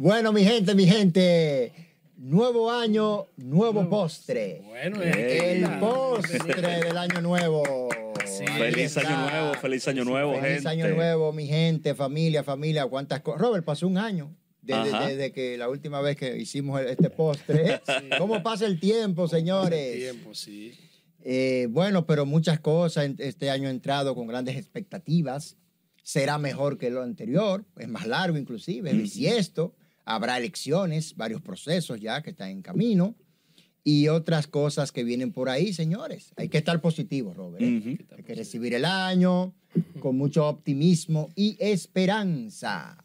Bueno, mi gente, mi gente. Nuevo año, nuevo postre. Bueno, El eh, postre del año nuevo. Sí. Feliz está. año nuevo, feliz año nuevo, Feliz gente. año nuevo, mi gente, familia, familia, cuántas cosas. Robert, pasó un año desde, que la última vez que hicimos este postre. ¿Cómo pasa el tiempo, señores? tiempo, sí. Eh, bueno, pero muchas cosas. Este año ha entrado con grandes expectativas. Será mejor que lo anterior, es más largo inclusive, es bisiesto. Habrá elecciones, varios procesos ya que están en camino y otras cosas que vienen por ahí, señores. Hay que estar positivos, Robert. ¿eh? Hay que recibir el año con mucho optimismo y esperanza.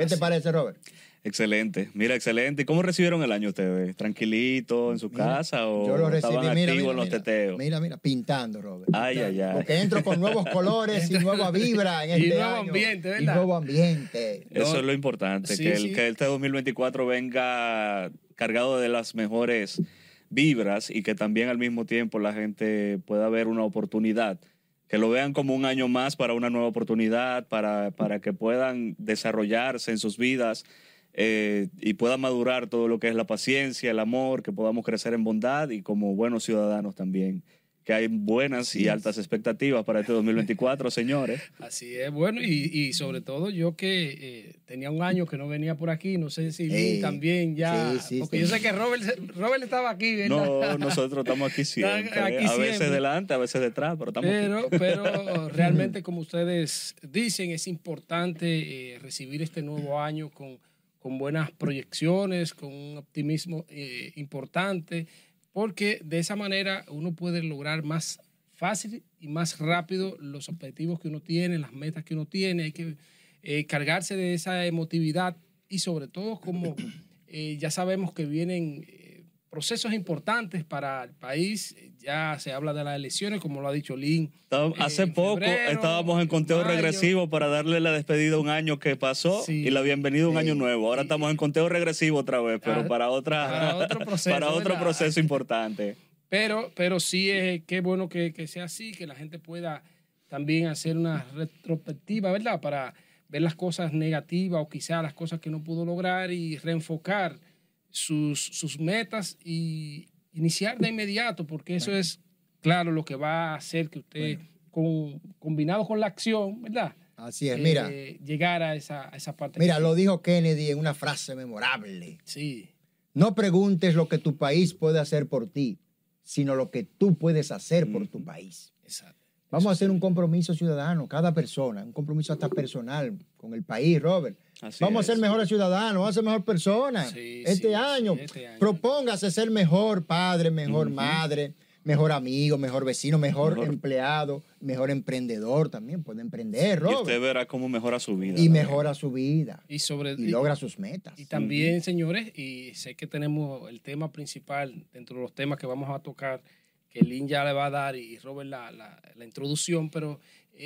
¿Qué te parece, Robert? Excelente, mira, excelente. ¿Y cómo recibieron el año ustedes? ¿Tranquilito en su Mira, casa o Yo lo recibí, estaban mira, activos mira, en los mira, teteos? Mira, mira, pintando, Robert. Ay, ay, ay. Porque entro con nuevos colores y nueva vibra en Y este nuevo año. ambiente, Y ¿verdad? nuevo ambiente. Eso No. es lo importante, Sí, que, el, sí. que este 2024 venga cargado de las mejores vibras y que también al mismo tiempo la gente pueda ver una oportunidad, que lo vean como un año más para una nueva oportunidad, para, para que puedan desarrollarse en sus vidas eh, y puedan madurar todo lo que es la paciencia, el amor, que podamos crecer en bondad y como buenos ciudadanos también. Que hay buenas y altas expectativas para este 2024, señores. Así es, bueno, y, y sobre todo yo que eh, tenía un año que no venía por aquí, no sé si Eh, también ya, sí, sí, porque sí. yo sé que Robert, Robert estaba aquí, ¿verdad? No, nosotros estamos aquí siempre. aquí a veces siempre. delante, a veces detrás, pero estamos aquí. Pero, pero realmente, como ustedes dicen, es importante eh, recibir este nuevo año con, con buenas proyecciones, con un optimismo eh, importante, porque de esa manera uno puede lograr más fácil y más rápido los objetivos que uno tiene, las metas que uno tiene. Hay que eh, cargarse de esa emotividad y sobre todo como eh, ya sabemos que vienen procesos importantes para el país, ya se habla de las elecciones, como lo ha dicho. Estábamos- eh, Hace en poco febrero, estábamos en conteo mayo. regresivo para darle la despedida a un año que pasó Sí. y la bienvenida a un Sí. año nuevo. Ahora estamos en conteo regresivo otra vez, pero Ah, para otra para otro proceso, para otro proceso importante. Pero, pero sí es qué bueno que, que sea así, que la gente pueda también hacer una retrospectiva, ¿verdad? Para ver las cosas negativas o quizá las cosas que no pudo lograr y reenfocar sus, sus metas y iniciar de inmediato, porque eso es, claro, lo que va a hacer que usted, con, combinado con la acción, ¿verdad? Así es, mira. Eh, llegar a esa, a esa parte. Mira, lo dijo Kennedy en una frase memorable. Sí, No preguntes lo que tu país puede hacer por ti, sino lo que tú puedes hacer por tu país. exacto. Vamos a hacer un compromiso ciudadano, cada persona, un compromiso hasta personal con el país, Robert. Así vamos es. a ser mejores ciudadanos, vamos a ser mejor personas. Sí, este, sí, año, sí, este año. propóngase ser mejor padre, mejor madre, mejor amigo, mejor vecino, mejor, Mejor. empleado, mejor emprendedor también. Puede emprender, Y Robert. usted verá cómo mejora su vida. Y mejora su vida. Y sobre Y logra sus metas. Y también, señores, y sé que tenemos el tema principal dentro de los temas que vamos a tocar, que Lynn ya le va a dar y Robert la, la- la introducción, pero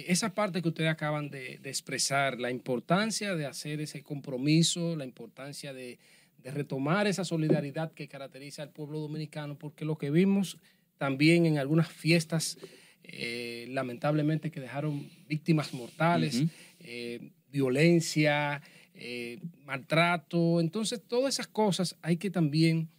esa parte que ustedes acaban de, de expresar, la importancia de hacer ese compromiso, la importancia de, de retomar esa solidaridad que caracteriza al pueblo dominicano, porque lo que vimos también en algunas fiestas, eh, lamentablemente, que dejaron víctimas mortales, eh, violencia, eh, maltrato. Entonces, todas esas cosas hay que también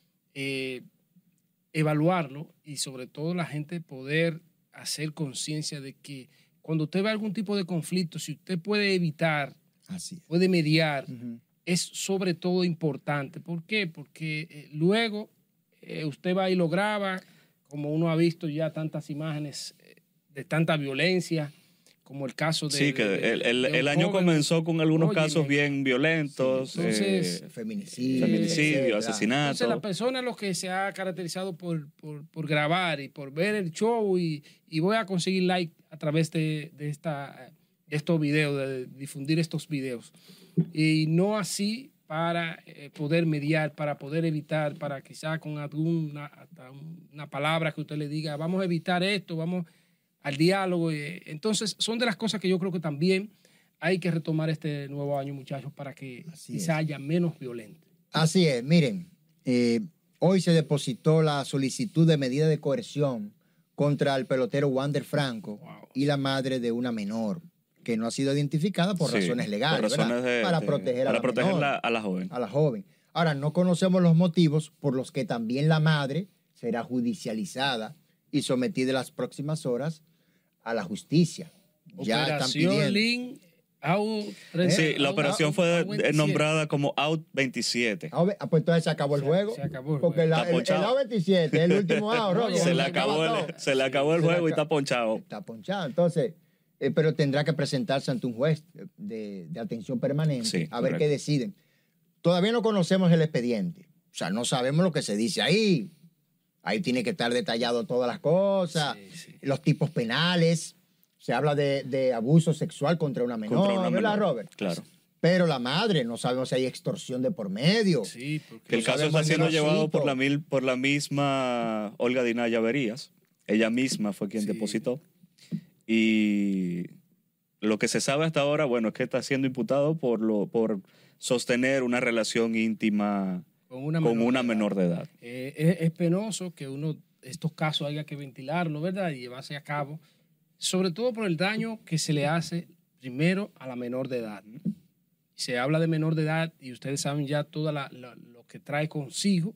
evaluarlo y sobre todo la gente poder hacer conciencia de que cuando usted ve algún tipo de conflicto, si usted puede evitar, Así puede mediar, es sobre todo importante. ¿Por qué? Porque eh, luego eh, usted va y lo graba, como uno ha visto ya tantas imágenes eh, de tanta violencia, como el caso de... Sí, que de- el, el- de un el año joven. comenzó con algunos casos bien violentos. Sí, entonces, eh, Feminicidio. asesinato. Entonces, la persona lo que se ha caracterizado por, por, por grabar y por ver el show y, y voy a conseguir like a través de, de esta, de estos videos, de difundir estos videos. Y no así para eh, poder mediar, para poder evitar, para quizá con alguna hasta una palabra que usted le diga, vamos a evitar esto, vamos al diálogo. eh. Entonces, son de las cosas que yo creo que también hay que retomar este nuevo año, muchachos, para que Así quizá es. haya menos violencia. Así es, miren, eh, hoy se depositó la solicitud de medida de coerción contra el pelotero Wander Franco Wow. y la madre de una menor. que no ha sido identificada por Sí, razones legales, por razones ¿verdad? de- para de- proteger a para la proteger menor, la- a la joven. a la joven. Ahora, no conocemos los motivos por los que también la madre será judicializada y sometida en las próximas horas a la justicia. Ya están Operación pidiendo. Lin Au Sí, la operación fue 27. nombrada como Out 27 Ah, ah, pues entonces se acabó el juego. se acabó el porque juego. la- el, el ponchado. A27, el último out, Robert, se, le acabó el, se le acabó el Se le juego y acabó. está ponchado. Está ponchado. Entonces, eh, pero tendrá que presentarse ante un juez de, de atención permanente Sí, a ver correcto. qué deciden. Todavía no conocemos el expediente. O sea, no sabemos lo que se dice ahí. Ahí tiene que estar detallado todas las cosas, Sí, sí. los tipos penales. Se habla de, de abuso sexual contra una menor, Contra una ¿verdad, menor. Robert? Claro. Pero la madre, no sabemos si hay extorsión de por medio. Sí, porque Que el No caso está siendo llevado por la, mil- por la misma Olga Dinaya Verías. Ella misma fue quien Sí. depositó. Y lo que se sabe hasta ahora, bueno, es que está siendo imputado por, lo, por sostener una relación íntima con una con menor una de edad. menor de edad. Eh, es, es penoso que uno estos casos haya que ventilarlo, ¿verdad? Y llevarse a cabo, sobre todo por el daño que se le hace primero a la menor de edad. Se habla de menor de edad y ustedes saben ya todo lo que trae consigo,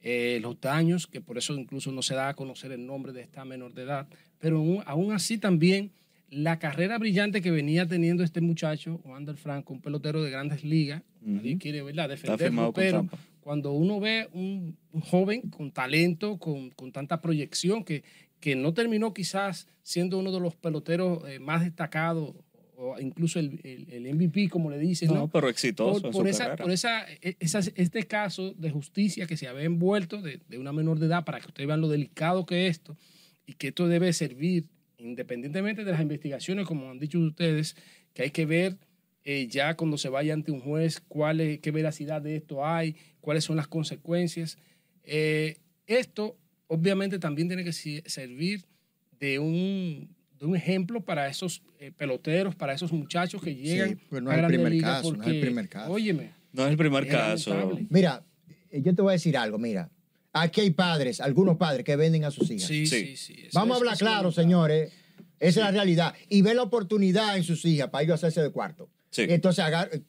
eh, los daños, que por eso incluso no se da a conocer el nombre de esta menor de edad, pero aún, aún así también la carrera brillante que venía teniendo este muchacho, Wander Franco, un pelotero de grandes ligas, nadie quiere ¿verdad? Defenderlo, pero cuando uno ve un, un joven con talento, con, con tanta proyección, que, que no terminó quizás siendo uno de los peloteros eh, más destacados, o incluso el, el- el MVP, como le dicen, No, ¿no? pero exitoso por, en por su esa, carrera. por esa, e- esa- este caso de justicia que se había envuelto de, de una menor de edad, para que ustedes vean lo delicado que es esto, y que esto debe servir, independientemente de las investigaciones, como han dicho ustedes, que hay que ver eh, ya cuando se vaya ante un juez cuál es, qué veracidad de esto hay, cuáles son las consecuencias. Eh, esto obviamente también tiene que servir de un, de un ejemplo para esos eh, peloteros, para esos muchachos que llegan pues no a es el Grandes primer Ligas caso, no es el primer caso. Óyeme, No es el primer caso. lamentable. Mira, yo te voy a decir algo, mira. Aquí hay padres, algunos padres que venden a sus hijas. sí, Sí. sí, Vamos a hablar claro, señores. Esa es la realidad. Y ve la oportunidad en sus hijas para ellos hacerse de cuarto. Sí. Y entonces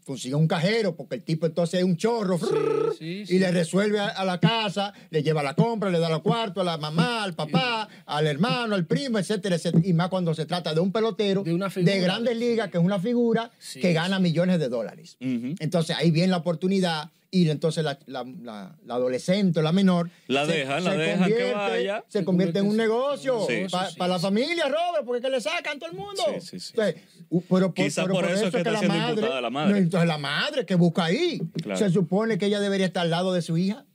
consigue un cajero, porque el tipo entonces es un chorro. frrr, sí, y le resuelve a, a la casa, le lleva la compra, le da los cuartos a la mamá, al papá, al hermano, al primo, etcétera, etcétera. Y más cuando se trata de un pelotero De una grandes ligas, que es una figura Sí, que gana millones de dólares. Entonces ahí viene la oportunidad y entonces la, la- la- la adolescente o la menor La dejan, la dejan que vaya. se Se convierte en un negocio Sí. para Sí, la familia, Robert, porque que le sacan todo el mundo. Sí, sí, sí. Entonces, pero por, Quizá pero por eso es que está la siendo madre, imputada la madre. no, entonces la madre que busca ahí. Claro. Se supone que ella debería estar al lado de su hija,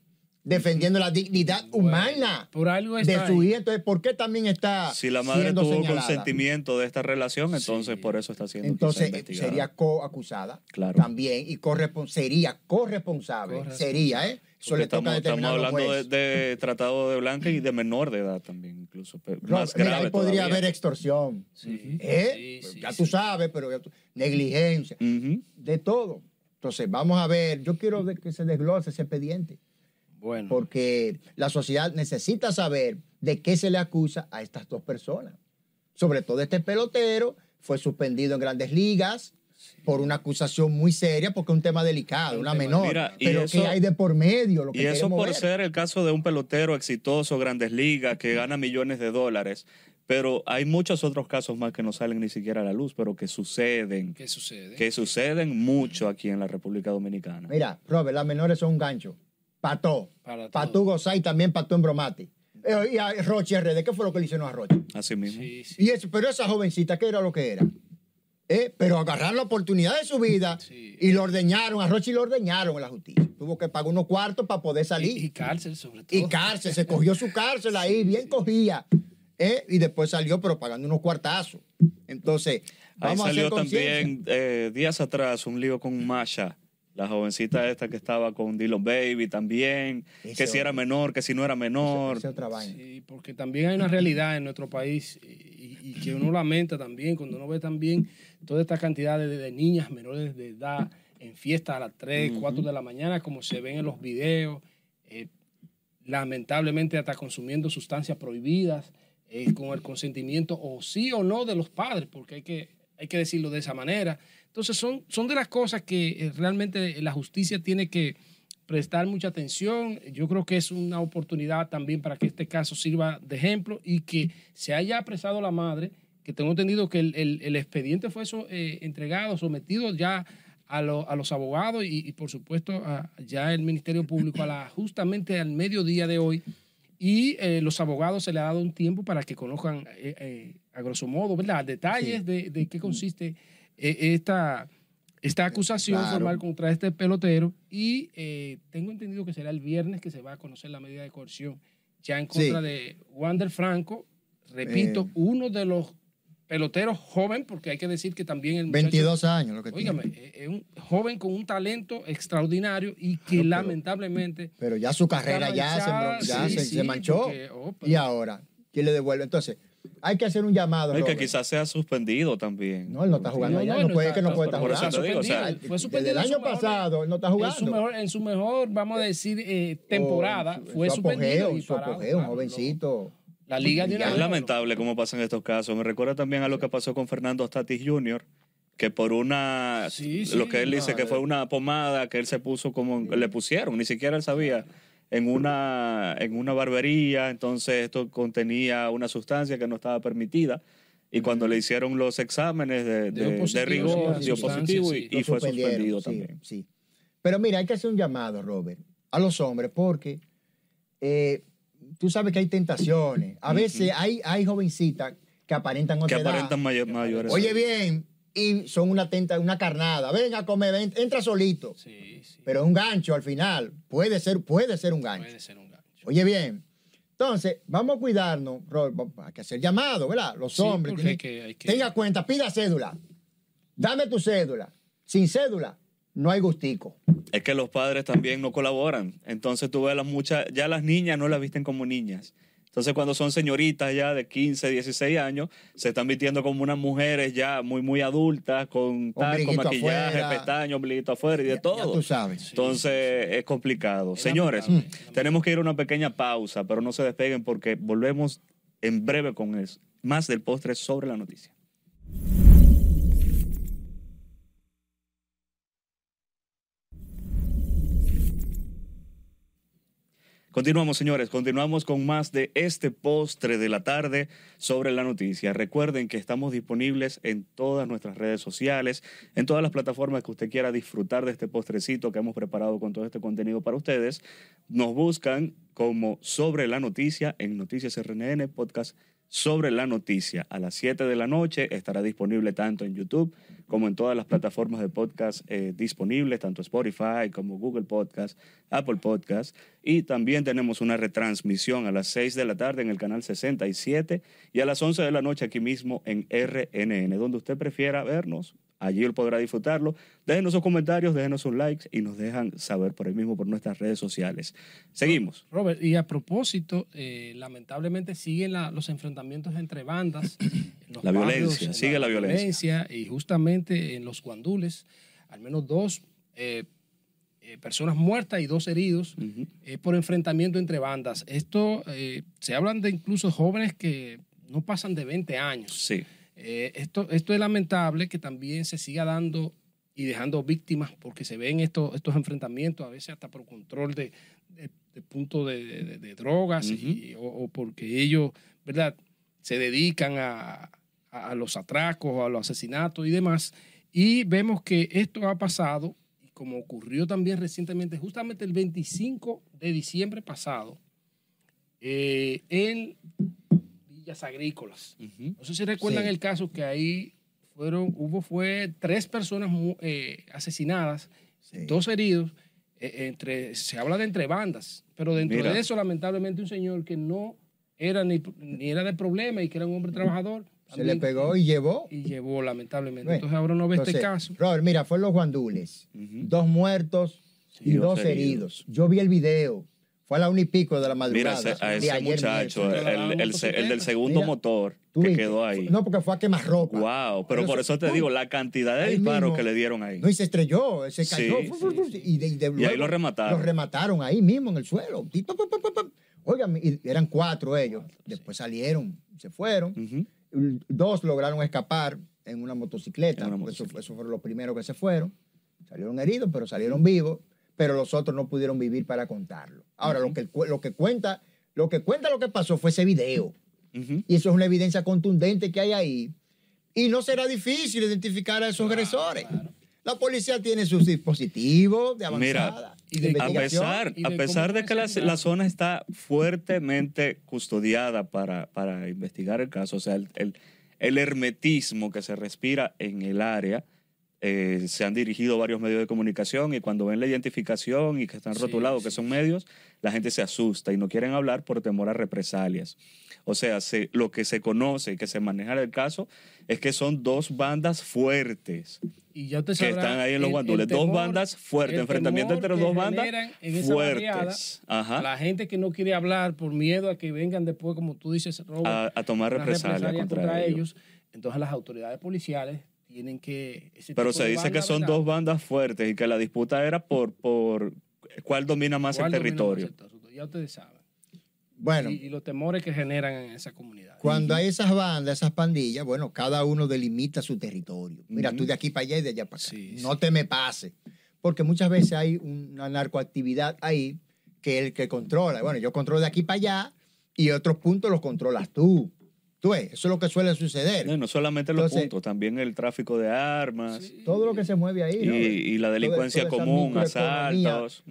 defendiendo la dignidad humana Por algo de su hija. Entonces, ¿por qué también está Si la madre siendo tuvo señalada? consentimiento de esta relación, entonces Sí. por eso está siendo Entonces investigada. sería coacusada Claro. también y correspon sería corresponsable. Corresponsable. Sería, ¿eh? Eso Porque le toca estamos, estamos hablando de, de tratado de blanca y de menor de edad también, incluso. pero Rob, más mira, grave ahí podría todavía. haber extorsión. Sí, ¿Eh? sí, Pues sí, ya sí. tú sabes, pero ya tú- negligencia, de todo. Entonces, vamos a ver, yo quiero que se desglose ese expediente, Bueno, porque la sociedad necesita saber de qué se le acusa a estas dos personas. Sobre todo este pelotero fue suspendido en grandes ligas por una acusación muy seria, porque es un tema delicado, una tema- menor. Mira, pero eso- ¿qué hay de por medio? Lo que Y eso por ver. ser el caso de un pelotero exitoso, grandes ligas, que gana millones de dólares. Pero hay muchos otros casos más que no salen ni siquiera a la luz, pero que suceden, ¿qué sucede? que suceden mucho aquí en la República Dominicana. Mira, Robert, las menores son un gancho. Pató. Para Para todo. tú gozar y también para tú embromarte. Eh, y a Roche RD, ¿qué fue lo que le hicieron a Roche? Así mismo. Sí, sí. Y eso, pero esa jovencita, ¿qué era lo que era? ¿Eh? Pero agarraron la oportunidad de su vida Sí. y lo ordeñaron, a Roche lo ordeñaron en la justicia. Tuvo que pagar unos cuartos para poder Y, salir. y cárcel sobre todo. Y, cárcel, se cogió su cárcel ahí, bien cogía. ¿eh? Y después salió, pero pagando unos cuartazos. Entonces, Ahí vamos a salió hacer conciencia. también eh, días atrás un lío con Masha, la jovencita esta que estaba con Dylan Baby también, Ese que si era menor, que si no era menor. Otra vaina. Sí, porque también hay una realidad en nuestro país y, y que uno lamenta también cuando uno ve también toda esta cantidad de, de niñas menores de edad en fiestas a las 3, 4 de la mañana, como se ven en los videos, eh, lamentablemente hasta consumiendo sustancias prohibidas, eh, con el consentimiento o sí o no de los padres, porque hay que hay que decirlo de esa manera. Entonces son, son de las cosas que eh, realmente la justicia tiene que prestar mucha atención. Yo creo que es una oportunidad también para que este caso sirva de ejemplo y que se haya apresado la madre, que tengo entendido que el, el- el expediente fue so- eh, entregado, sometido ya a, lo- a los abogados y, y, por supuesto a- ya el Ministerio Público a la, justamente al mediodía de hoy y eh, los abogados se le ha dado un tiempo para que conozcan eh, eh, a grosso modo, ¿verdad? Detalles Sí. de, de qué consiste esta, esta acusación Claro. formal contra este pelotero y eh, tengo entendido que será el viernes que se va a conocer la medida de coerción ya en contra Sí. de Wander Franco, repito, Eh. uno de los peloteros joven, porque hay que decir que también el muchacho 22 años lo que Óigame, tiene. es es un joven con un talento extraordinario y que pero- lamentablemente Pero ya su carrera ya, se, manchada, embro- ya sí, se, sí, se manchó. porque, oh, pero- y ahora, ¿quién le devuelve? Entonces, hay que hacer un llamado. No, y que quizás sea suspendido también. No, él no está jugando No, allá. no, puede está- que no puede estar por eso jugando. te digo, o sea, suspendido, fue Desde suspendido el en su año mejor- pasado él no está En jugando. su mejor, en su mejor vamos a decir, eh, temporada, Oh, fue su suspendido. apogeo, y su parado, apogeo, un claro, jovencito. La liga de una Es lamentable cómo pasan estos casos. Me recuerda también a lo que pasó con Fernando Tatis Jr., que por una, Sí, sí, lo que él dice que eh. fue una pomada que él se puso como, le pusieron, ni siquiera él sabía, en una, en una barbería, entonces esto contenía una sustancia que no estaba permitida. Y cuando le hicieron los exámenes de, Dio de- de positivo, rigor, sí, dio positivo sí. y, fue suspendido sí, también. sí. Pero mira, hay que hacer un llamado, Robert, a los hombres, porque eh, tú sabes que hay tentaciones. A veces hay, hay jovencitas que aparentan Que otra edad. aparentan mayor- mayores. Oye bien, y son una tenta, una carnada. Venga a comer, ven, entra solito. Sí, sí. Pero es un gancho al final. Puede ser, puede ser un gancho. Puede ser un gancho. Oye bien. Entonces, vamos a cuidarnos, Robert, hay que hacer llamado, ¿verdad? Los Sí, hombres. porque hay tienen- que- hay que- Tenga cuenta, pida cédula. Dame tu cédula. Sin cédula, no hay gustico. Es que los padres también no colaboran. Entonces tú ves a las muchas, ya las niñas no las visten como niñas. Entonces cuando son señoritas ya de 15, 16 años, se están vistiendo como unas mujeres ya muy, muy adultas, con Ombliguito maquillaje, pestañas, ombliguito afuera y de Ya- todo. Ya tú sabes. Entonces es complicado. Es Señores, lamentable, tenemos que ir a una pequeña pausa, pero no se despeguen porque volvemos en breve con eso. Más del postre sobre la noticia. Continuamos, señores, continuamos con más de este postre de la tarde sobre la noticia. Recuerden que estamos disponibles en todas nuestras redes sociales, en todas las plataformas que usted quiera disfrutar de este postrecito que hemos preparado con todo este contenido para ustedes. Nos buscan como sobre la noticia en Noticias RNN, podcast sobre la noticia. A las 7 de la noche estará disponible tanto en YouTube como en todas las plataformas de podcast eh, disponibles, tanto Spotify como Google Podcast, Apple Podcast. Y también tenemos una retransmisión a las 6 de la tarde en el canal 67 y a las 11 de la noche aquí mismo en RNN, donde usted prefiera vernos. Allí él podrá disfrutarlo. Déjenos sus comentarios, déjenos sus likes y nos dejan saber por ahí mismo por nuestras redes sociales. Seguimos. Robert, y a propósito, eh, lamentablemente siguen la- los enfrentamientos entre bandas. en los La barrios, violencia, en sigue la violencia. Y justamente en los guandules, al menos dos eh, eh, personas muertas y dos heridos por enfrentamiento entre bandas. Esto se hablan de incluso jóvenes que no pasan de 20 años. Sí. Eh, esto, esto es lamentable que también se siga dando y dejando víctimas porque se ven estos, estos enfrentamientos, a veces hasta por control de, de, de punto de, de- de drogas y- o, o porque ellos, ¿verdad?, se dedican a los atracos, a los asesinatos y demás. Y vemos que esto ha pasado, y como ocurrió también recientemente, justamente el 25 de diciembre pasado, eh, en Villas Agrícolas. Ujú. No sé si recuerdan Sí. el caso que ahí fueron, hubo fue tres personas eh, asesinadas, Sí. dos heridos, eh, entre, se habla de entre bandas, pero dentro Mira. de eso lamentablemente un señor que no era ni, ni era de problema y que era un hombre trabajador. Se le pegó y llevó. y llevó lamentablemente. Bueno, Entonces ahora no ve este Entonces, caso. Robert, mira, fue los guandules. Dos muertos y Y dos dos heridos. Yo vi el video. Fue a la una y pico de la Mira, madrugada. ese- a ese muchacho, el, el- el se- el del segundo Mira, motor ¿Tú que viste? quedó ahí. No, porque fue a quemar ropa. Wow, pero por eso te ¡pum! digo, la cantidad de Ahí disparos mismo. que le dieron ahí. No, y se estrelló, se cayó. Sí, fu, fu, fu, y, de, y de Y ahí lo remataron. Lo remataron ahí mismo en el suelo. Oigan, y eran cuatro ellos. Después salieron, se fueron. Dos lograron escapar en una motocicleta. En una porque Eso, eso fueron los primeros que se fueron. Salieron heridos, pero salieron vivos. Pero los otros no pudieron vivir para contarlo. Ahora, lo, que, lo que cuenta, lo que cuenta lo que pasó fue ese video. Y eso es una evidencia contundente que hay ahí. Y no será difícil identificar a esos agresores. La policía tiene sus dispositivos de Mira, avanzada. y de de- A investigación. pesar, y a de pesar de que la, zona está fuertemente custodiada para, para investigar el caso, o sea, el, el- el hermetismo que se respira en el área, eh, se han dirigido varios medios de comunicación y cuando ven la identificación y que están Sí, rotulados que son medios, la gente se asusta y no quieren hablar por temor a represalias. O sea, se- lo que se conoce y que se maneja en el caso es que son dos bandas fuertes Y ya que están ahí en los guandules. dos bandas fuertes, enfrentamiento entre dos bandas en fuertes. Ajá. La gente que no quiere hablar por miedo a que vengan después, como tú dices, Robert, A, a tomar represalias represalia contra, ellos. ellos. Entonces las autoridades policiales tienen que... ese Pero se dice que son ¿verdad? dos bandas fuertes y que la disputa era por, por cuál domina más el ¿Cuál domina territorio. más el territorio? Ya ustedes saben. Bueno, y, y los temores que generan en esa comunidad. cuando hay esas bandas, esas pandillas, bueno, cada uno delimita su territorio. Mira, tú de aquí para allá y de allá para acá. Sí, no te me pases. Porque muchas veces hay una narcoactividad ahí que el que controla. Bueno, yo controlo de aquí para allá y otros puntos los controlas tú. Tú ves, eso es lo que suele suceder. No, no solamente los Entonces- puntos, también el tráfico de armas Sí. Todo lo que se mueve ahí. y, ¿no? y la delincuencia común, asaltos.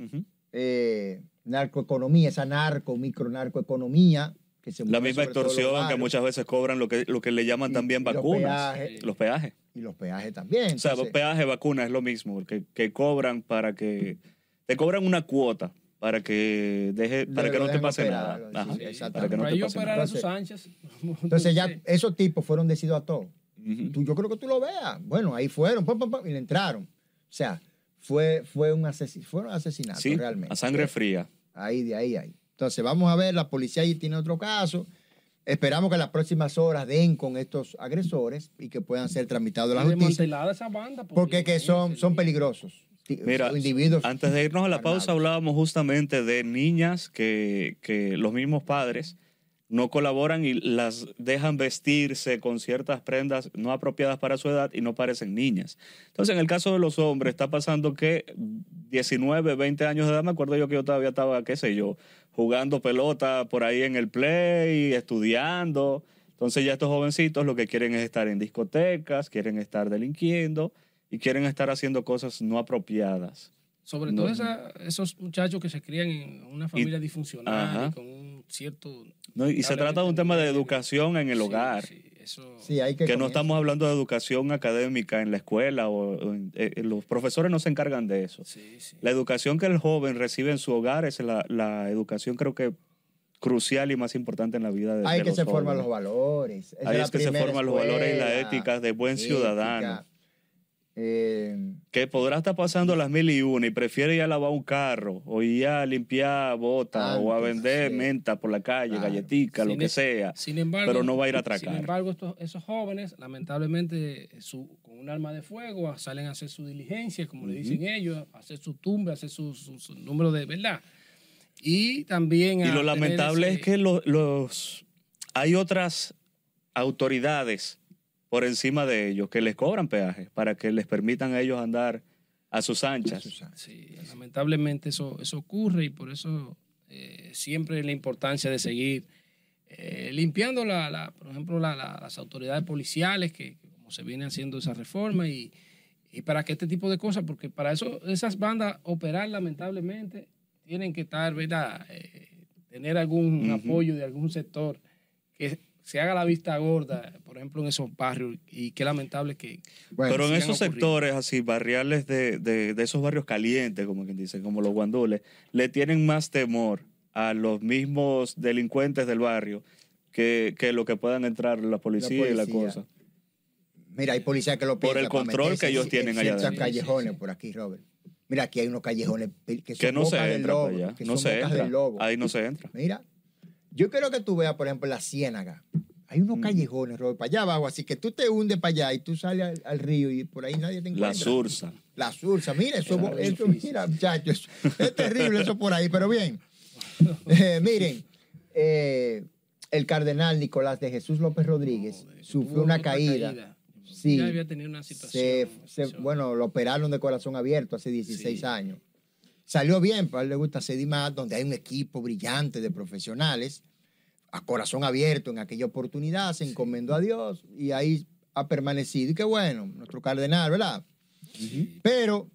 Eh, narcoeconomía, esa narco, micro narcoeconomía que se La misma los extorsión que muchas veces cobran lo que, lo que le llaman Y- también y los vacunas. peajes. Los peajes. y los peajes también. O sea, Entonces, peaje, vacuna es lo mismo, que, que cobran para que te cobran una cuota para que deje, para que no te pase operar, nada. Ajá, sí, para que no te ellos pase operar nada. a sus anchas. entonces ya esos tipos fueron decididos a todo. Tú- yo creo que tú lo veas. Bueno, ahí fueron, pam, pam, pam, y le entraron. O sea, fue, fue un asesi- fueron asesinatos Sí, realmente. a sangre fría. Ahí, de ahí, ahí. Entonces, vamos a ver, la policía ahí tiene otro caso. Esperamos que las próximas horas den con estos agresores y que puedan ser tramitados a la justicia. Esa banda. Porque que son peligrosos. Mira, individuos. Antes de irnos a la pausa hablábamos justamente de niñas que, que los mismos padres no colaboran y las dejan vestirse con ciertas prendas no apropiadas para su edad y no parecen niñas. Entonces, en el caso de los hombres, está pasando que 19, 20 años de edad, me acuerdo yo que yo todavía estaba, qué sé yo, jugando pelota por ahí en el play, estudiando. Entonces ya estos jovencitos lo que quieren es estar en discotecas, quieren estar delinquiendo y quieren estar haciendo cosas no apropiadas. Sobre No. todo esa- esos muchachos que se crían en una familia disfuncional Ajá. y con un cierto... ¿no? Y se trata de un tema de educación en el Sí, hogar. sí, eso... Sí, hay que Que no estamos hablando de educación académica en la escuela o, o en- eh, los profesores no se encargan de eso. Sí, sí. La educación que el joven recibe en su hogar es la, la educación creo que crucial y más importante en la vida de, Ahí de que los se forman los valores. Ahí es que se forman los valores y la escuela, ética de buen ética, ciudadano. Eh, Que podrá estar pasando las mil y una y prefiere ir a lavar un carro o ir a limpiar botas o a vender sí. menta por la calle, Claro. galletica, lo Sin que sea. Sin embargo, pero no va a ir a Sin atracar. embargo, estos, esos jóvenes, lamentablemente, su, con un arma de fuego, salen a hacer su diligencia, como le dicen ellos, a hacer su tumba, a hacer su, su- su número de verdad. Y también. Y lo lamentable ese- es que lo- los hay otras autoridades por encima de ellos que les cobran peajes para que les permitan a ellos andar a sus anchas. Sí, lamentablemente eso, eso ocurre y por eso eh, siempre la importancia de seguir eh, limpiando, la, la- por ejemplo, la- la- las autoridades policiales, que que como se viene haciendo esa reforma y, y para que este tipo de cosas, porque para eso esas bandas operar lamentablemente tienen que estar, ¿verdad? Eh, tener algún apoyo de algún sector que se haga la vista gorda, por ejemplo, en esos barrios y qué lamentable que... bueno, Pero en esos sectores así, barriales de, de- de esos barrios calientes, como quien dice, como los guandules, le tienen más temor a los mismos delincuentes del barrio que, que lo que puedan entrar la policía, y la cosa. Mira, hay policías que lo Por el control meterse que ellos en- tienen en allá adentro. callejones Sí, sí. por aquí, Robert. Mira, aquí hay unos callejones que son Que no bocas se del entra lobo, para allá, que no son se bocas entra. del lobo. Ahí no se entra. Mira, yo quiero que tú veas, por ejemplo, la Ciénaga. Hay unos Mm. callejones, Robert, para allá abajo, así que tú te hundes para allá y tú sales al, al río y por ahí nadie te encuentra. La sursa. La sursa, mira, eso, Claro, eso mira, muchachos, es terrible eso por ahí, pero bien. Eh, miren, eh, el cardenal Nicolás de Jesús López Rodríguez Joder, sufrió una caída. Sí. ya había tenido una situación. Se, se- bueno, lo operaron de corazón abierto hace 16 Sí. años. Salió bien, para él le gusta Sedimat, donde hay un equipo brillante de profesionales, a corazón abierto en aquella oportunidad, se encomendó a Dios y ahí ha permanecido. Y qué bueno, nuestro cardenal, ¿verdad? Pero,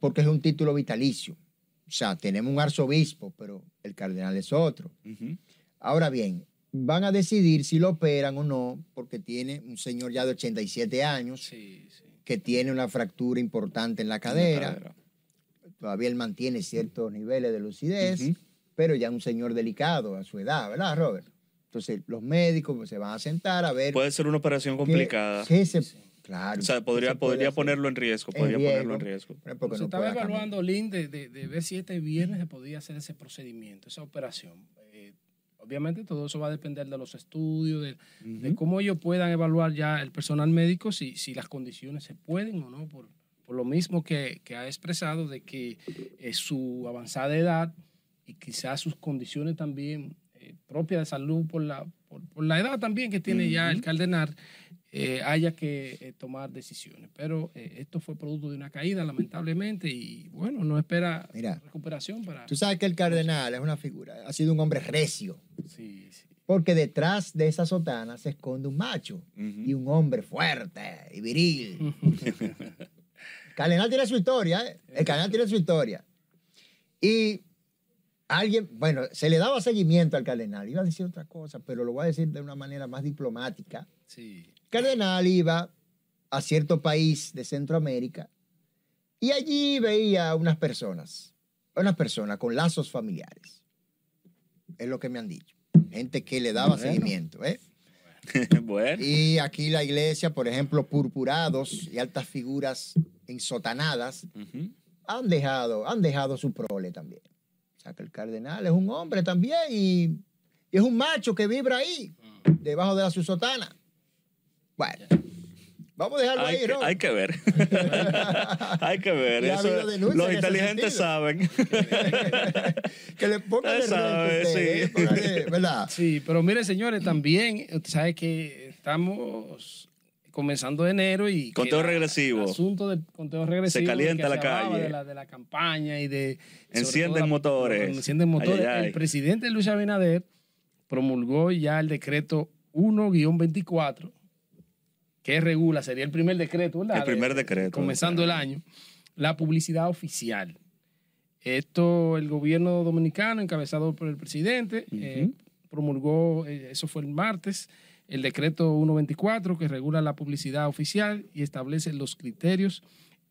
porque es un título vitalicio. O sea, tenemos un arzobispo, pero el cardenal es otro. Ahora bien, van a decidir si lo operan o no, porque tiene un señor ya de 87 años Sí, sí. que tiene una fractura importante en la En la cadera. Todavía él mantiene ciertos niveles de lucidez, pero ya un señor delicado a su edad, ¿verdad, Robert? Entonces, los médicos pues, se van a sentar a ver. Puede ser una operación qué- complicada. qué se- claro. O sea, podría, se podría ponerlo en riesgo. En Podría ponerlo en riesgo. Porque se no estaba evaluando, Lynn, de, de- de ver si este viernes se podía hacer ese procedimiento, esa operación. Eh, obviamente todo eso va a depender de los estudios, de, de cómo ellos puedan evaluar ya el personal médico, si, si las condiciones se pueden o no, por, por lo mismo que, que ha expresado de que eh, su avanzada edad y quizás sus condiciones también eh, propias de salud por la, por, por la edad también que tiene ya el cardenal, eh, haya que eh, tomar decisiones. Pero eh, esto fue producto de una caída, lamentablemente, y bueno, no espera Mira. recuperación para... Tú sabes que el cardenal es una figura, ha sido un hombre recio, Sí, sí. porque detrás de esa sotana se esconde un macho Ujú. y un hombre fuerte y viril. El cardenal tiene su historia, ¿eh? El cardenal tiene su historia. Y alguien, bueno, se le daba seguimiento al cardenal. Iba a decir otra cosa, pero lo voy a decir de una manera más diplomática. Sí. Cardenal iba a cierto país de Centroamérica y allí veía a unas personas, a unas personas con lazos familiares. Es lo que me han dicho. Gente que le daba Bueno. seguimiento, ¿eh? bueno. Y aquí la iglesia, por ejemplo, purpurados y altas figuras ensotanadas, Ujú. han dejado, han dejado su prole también. O sea que el cardenal es un hombre también y, y es un macho que vibra ahí, debajo de la su sotana. Bueno, vamos a dejarlo Hay, ahí, que, Ron. hay que ver. hay que ver. Eso- habido denuncias los inteligentes saben. que le pongan Usted sabe, sí. ¿verdad? Sí, pero mire, señores, también, usted sabe que estamos comenzando enero y... Conteo regresivo. El asunto del conteo regresivo. calienta que la se calle. De la, de la campaña y de... Encienden la- motores. Encienden motores. Ay, ay, ay. El presidente Luis Abinader promulgó ya el decreto 1-24 que regula, sería el primer decreto, ¿verdad? El primer De- decreto. Comenzando el año, la publicidad oficial. Esto, el gobierno dominicano, encabezado por el presidente, eh, promulgó, eh, eso fue el martes, el decreto 124 que regula la publicidad oficial y establece los criterios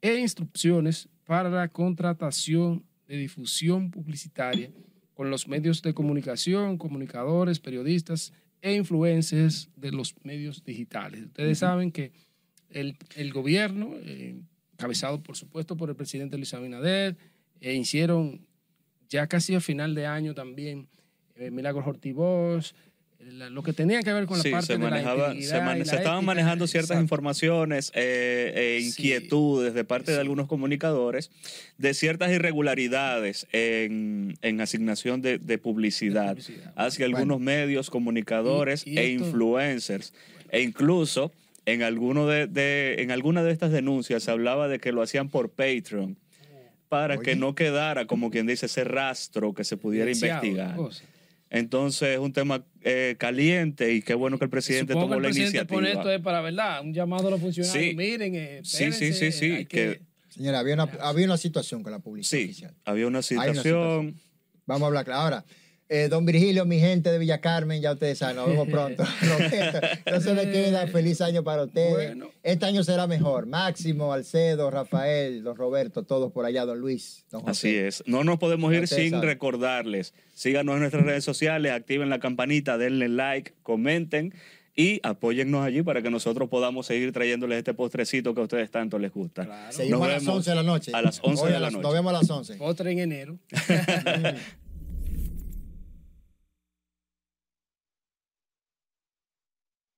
e instrucciones para la contratación de difusión publicitaria con los medios de comunicación, comunicadores, periodistas e influencers de los medios digitales. Ustedes saben que el, el gobierno, eh, encabezado por supuesto por el presidente Luis Abinader, eh, hicieron ya casi a final de año también eh, Milagros la- lo que tenía que ver con la Sí, parte se, de la se, man- la estaban ética. manejando ciertas Exacto. informaciones eh, eh, Sí. inquietudes de parte de algunos comunicadores de ciertas irregularidades en, en asignación de, de publicidad De publicidad. hacia algunos medios, comunicadores Y- y e esto- influencers. E incluso en, alguno de, de- en alguna de estas denuncias se hablaba de que lo hacían por Patreon para que no quedara, como quien dice, ese rastro que se pudiera investigar. cosa. Entonces es un tema eh, caliente y qué bueno que el presidente Supongo tomó que la el presidente iniciativa. pone esto es para, ¿verdad? Un llamado a los funcionarios. Sí. Miren, eh, Sí, sí, sí, sí, hay que- Señora, había una, había una situación con la publicidad Sí, oficial. había una una situación. situación. Vamos a hablar claro. Ahora, eh, don Virgilio, mi gente de Villa Carmen, ya ustedes saben, nos vemos pronto. No se me queda, feliz año para ustedes. Bueno. Este año será mejor. Máximo, Alcedo, Rafael, don Roberto, todos por allá, don Luis, don José. Así es. No nos podemos ir sin saben. recordarles. Síganos en nuestras redes sociales, activen la campanita, denle like, comenten y apóyennos allí para que nosotros podamos seguir trayéndoles este postrecito que a ustedes tanto les gusta. Claro. Seguimos Nos a las vemos 11 de la noche. A las 11 Hoy de la noche. Nos vemos a las 11. Otra en enero.